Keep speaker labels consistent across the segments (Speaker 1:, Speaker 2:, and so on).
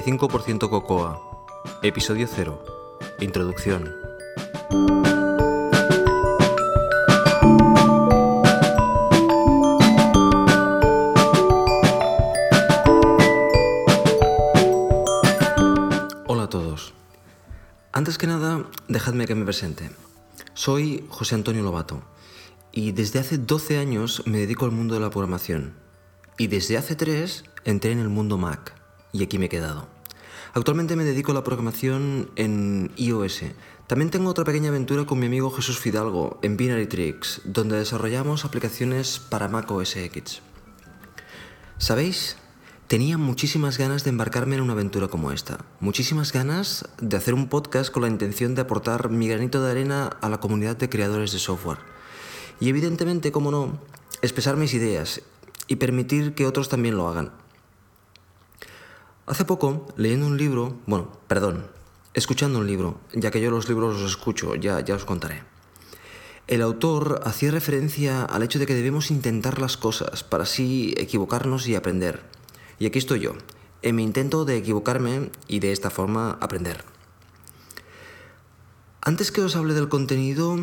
Speaker 1: 95% Cocoa. Episodio 0. Introducción. Hola a todos. Antes que nada, dejadme que me presente. Soy José Antonio Lobato y desde hace 12 años me dedico al mundo de la programación. Y desde hace 3 entré en el mundo Mac y aquí me he quedado. Actualmente me dedico a la programación en iOS. También tengo otra pequeña aventura con mi amigo Jesús Fidalgo en Binary Tricks, donde desarrollamos aplicaciones para Mac OS X. ¿Sabéis? Tenía muchísimas ganas de embarcarme en una aventura como esta, muchísimas ganas de hacer un podcast con la intención de aportar mi granito de arena a la comunidad de creadores de software. Y evidentemente, como no, expresar mis ideas y permitir que otros también lo hagan. Hace poco, leyendo un libro, bueno, perdón, escuchando un libro, ya que yo los libros los escucho, ya, ya os contaré. El autor hacía referencia al hecho de que debemos intentar las cosas para así equivocarnos y aprender. Y aquí estoy yo, en mi intento de equivocarme y de esta forma aprender. Antes que os hable del contenido,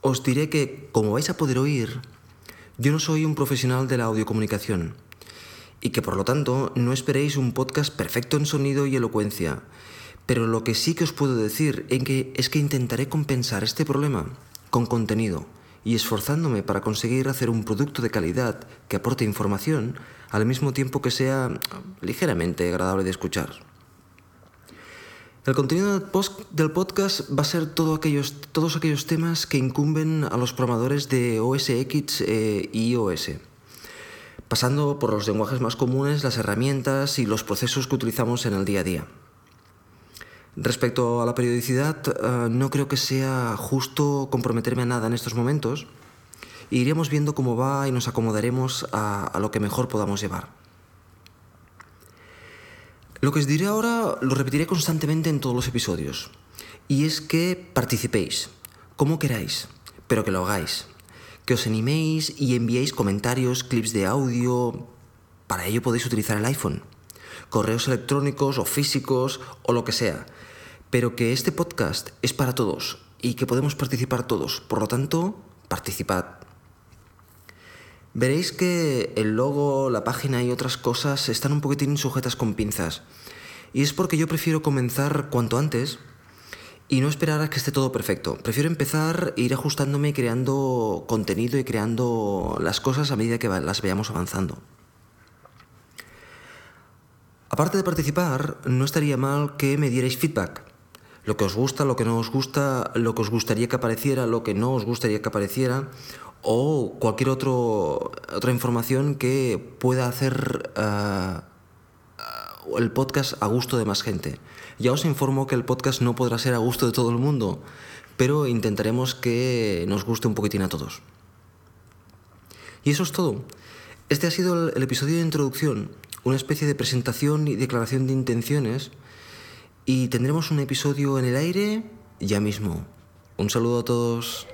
Speaker 1: os diré que, como vais a poder oír, yo no soy un profesional de la audiocomunicación y que por lo tanto no esperéis un podcast perfecto en sonido y elocuencia. Pero lo que sí que os puedo decir es que intentaré compensar este problema con contenido y esforzándome para conseguir hacer un producto de calidad que aporte información al mismo tiempo que sea ligeramente agradable de escuchar. El contenido del podcast va a ser todos aquellos temas que incumben a los programadores de OS X eh, y iOS pasando por los lenguajes más comunes, las herramientas y los procesos que utilizamos en el día a día. Respecto a la periodicidad, eh, no creo que sea justo comprometerme a nada en estos momentos. iremos viendo cómo va y nos acomodaremos a, a lo que mejor podamos llevar. Lo que os diré ahora lo repetiré constantemente en todos los episodios. Y es que participéis, como queráis, pero que lo hagáis que os animéis y enviéis comentarios, clips de audio. Para ello podéis utilizar el iPhone, correos electrónicos o físicos o lo que sea. Pero que este podcast es para todos y que podemos participar todos. Por lo tanto, participad. Veréis que el logo, la página y otras cosas están un poquitín sujetas con pinzas. Y es porque yo prefiero comenzar cuanto antes y no esperar a que esté todo perfecto. Prefiero empezar e ir ajustándome y creando contenido y creando las cosas a medida que las veamos avanzando. Aparte de participar, no estaría mal que me dierais feedback. Lo que os gusta, lo que no os gusta, lo que os gustaría que apareciera, lo que no os gustaría que apareciera, o cualquier otro, otra información que pueda hacer uh, el podcast a gusto de más gente. Ya os informo que el podcast no podrá ser a gusto de todo el mundo, pero intentaremos que nos guste un poquitín a todos. Y eso es todo. Este ha sido el, episodio de introducción, una especie de presentación y declaración de intenciones, y tendremos un episodio en el aire ya mismo. Un saludo a todos.